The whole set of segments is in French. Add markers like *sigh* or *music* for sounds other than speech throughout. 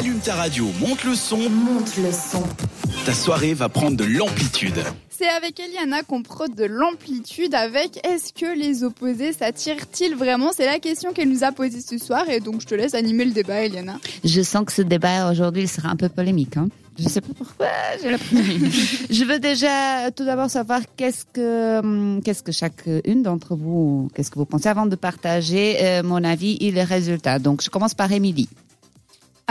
Allume ta radio, monte le son. Monte le son. Ta soirée va prendre de l'amplitude. C'est avec Eliana qu'on prône de l'amplitude avec est-ce que les opposés s'attirent-ils vraiment? C'est la question qu'elle nous a posée ce soir et donc je te laisse animer le débat Eliana. Je sens que ce débat aujourd'hui sera un peu polémique. Hein. Je sais pas pourquoi. j'ai la- *laughs* je veux déjà tout d'abord savoir qu'est-ce que hum, qu'est-ce que chacune d'entre vous qu'est-ce que vous pensez? Avant de partager euh, mon avis et les résultats. Donc je commence par Émilie.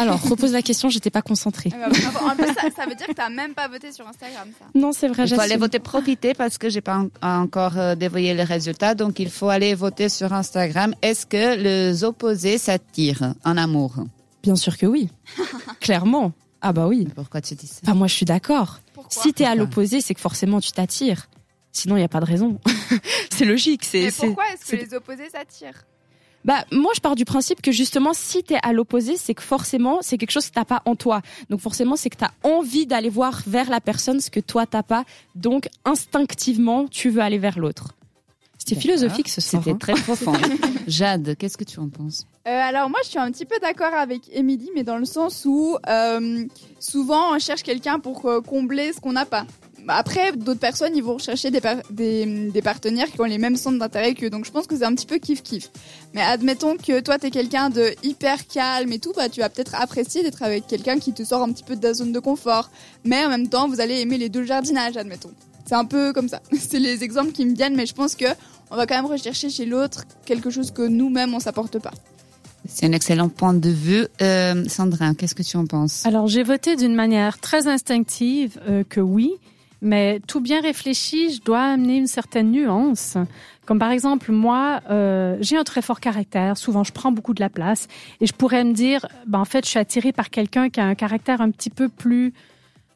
Alors, repose la question, j'étais pas concentrée. Ah bah. En plus ça, ça veut dire que t'as même pas voté sur Instagram ça. Non, c'est vrai, Il faut aller voter profiter parce que j'ai pas en- encore euh, dévoyé les résultats. Donc il faut aller voter sur Instagram. Est-ce que les opposés s'attirent en amour? Bien sûr que oui. *laughs* Clairement. Ah bah oui. Pourquoi tu dis ça? Enfin, moi, je suis d'accord. Si t'es à l'opposé, c'est que forcément tu t'attires. Sinon, il n'y a pas de raison. *laughs* c'est logique. C'est, Mais pourquoi est-ce que les opposés s'attirent? Bah, moi, je pars du principe que justement, si t'es à l'opposé, c'est que forcément, c'est quelque chose que t'as pas en toi. Donc forcément, c'est que t'as envie d'aller voir vers la personne ce que toi t'as pas. Donc instinctivement, tu veux aller vers l'autre. C'était philosophique ce soir. C'était hein. très profond. *laughs* Jade, qu'est-ce que tu en penses? Euh, alors moi je suis un petit peu d'accord avec Émilie mais dans le sens où euh, souvent on cherche quelqu'un pour euh, combler ce qu'on n'a pas. Bah, Après d'autres personnes ils vont rechercher des, par- des, des partenaires qui ont les mêmes centres d'intérêt qu'eux donc je pense que c'est un petit peu kiff kiff. Mais admettons que toi t'es quelqu'un de hyper calme et tout bah tu vas peut-être apprécier d'être avec quelqu'un qui te sort un petit peu de ta zone de confort. Mais en même temps vous allez aimer les deux le jardinage admettons. C'est un peu comme ça. *laughs* C'est les exemples qui me viennent mais je pense que on va quand même rechercher chez l'autre quelque chose que nous-mêmes on s'apporte pas. C'est un excellent point de vue. Euh, Sandra, qu'est-ce que tu en penses? Alors j'ai voté d'une manière très instinctive euh, que oui, mais tout bien réfléchi, je dois amener une certaine nuance. Comme par exemple, moi, euh, j'ai un très fort caractère. Souvent, je prends beaucoup de la place, et je pourrais me dire, ben en fait, je suis attirée par quelqu'un qui a un caractère un petit peu plus,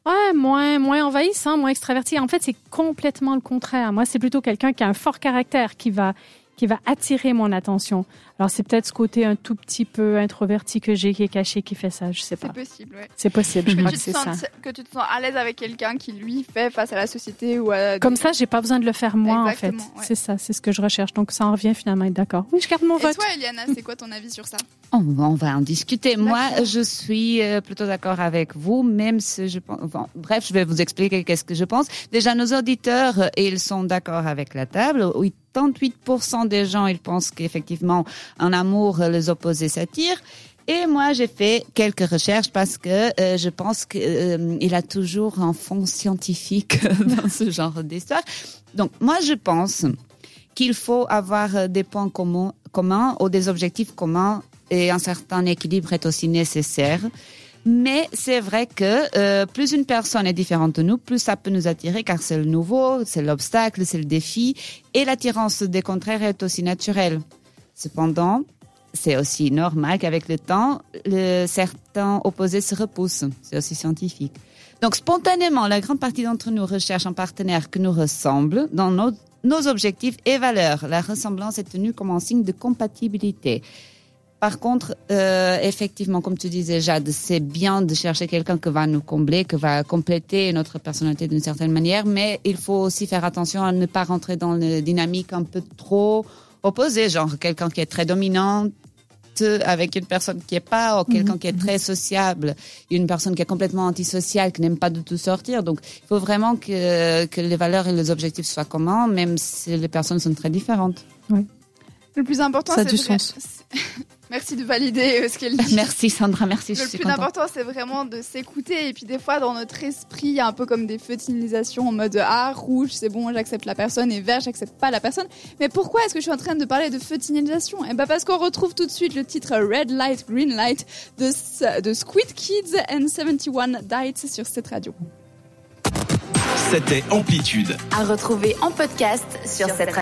ouais, moins moins envahissant, moins extraverti. En fait, c'est complètement le contraire. Moi, c'est plutôt quelqu'un qui a un fort caractère qui va qui va attirer mon attention. Alors c'est peut-être ce côté un tout petit peu introverti que j'ai qui est caché qui fait ça, je sais C'est pas. possible, ouais. C'est possible, je que crois que te c'est ça. que tu te sens à l'aise avec quelqu'un qui, lui, fait face à la société ou à... Comme ça, j'ai pas besoin de le faire moi, en fait. Ouais. C'est ça, c'est ce que je recherche. Donc ça en revient finalement à être d'accord. Oui, je garde mon Et vote. toi, Eliana, c'est quoi ton avis sur ça? On, va- on va en discuter. Moi, je suis euh, plutôt d'accord avec vous, même si je pense. bon, bref, je vais vous expliquer qu'est-ce que je pense. Déjà, nos auditeurs, euh, ils sont d'accord avec la table. 88% des gens, ils pensent qu'effectivement, en amour, euh, les opposés s'attirent. Et moi, j'ai fait quelques recherches parce que euh, je pense qu'il a toujours un fond scientifique *laughs* dans ce genre d'histoire. Donc, moi, je pense qu'il faut avoir euh, des points communs ou des objectifs communs et un certain équilibre est aussi nécessaire. Mais c'est vrai que euh, plus une personne est différente de nous, plus ça peut nous attirer car c'est le nouveau, c'est l'obstacle, c'est le défi et l'attirance des contraires est aussi naturelle. Cependant, c'est aussi normal qu'avec le temps, le, certains opposés se repoussent. C'est aussi scientifique. Donc spontanément, la grande partie d'entre nous recherche un partenaire qui nous ressemble dans nos, nos objectifs et valeurs. La ressemblance est tenue comme un signe de compatibilité. Par contre, euh, effectivement, comme tu disais, Jade, c'est bien de chercher quelqu'un qui va nous combler, qui va compléter notre personnalité d'une certaine manière, mais il faut aussi faire attention à ne pas rentrer dans une dynamique un peu trop opposée, genre quelqu'un qui est très dominante avec une personne qui est pas, ou quelqu'un qui est très sociable, et une personne qui est complètement antisociale, qui n'aime pas du tout sortir. Donc, il faut vraiment que, que les valeurs et les objectifs soient communs, même si les personnes sont très différentes. Le plus important, c'est... du vrai- sens. *laughs* Merci de valider euh, ce qu'elle dit. Merci Sandra, merci, Le plus important, c'est vraiment de s'écouter. Et puis, des fois, dans notre esprit, il y a un peu comme des feux en mode Ah, rouge, c'est bon, j'accepte la personne, et vert, j'accepte pas la personne. Mais pourquoi est-ce que je suis en train de parler de feux Eh ben, parce qu'on retrouve tout de suite le titre Red Light, Green Light de, de Squid Kids and 71 Diets sur cette radio. C'était Amplitude. À retrouver en podcast sur cette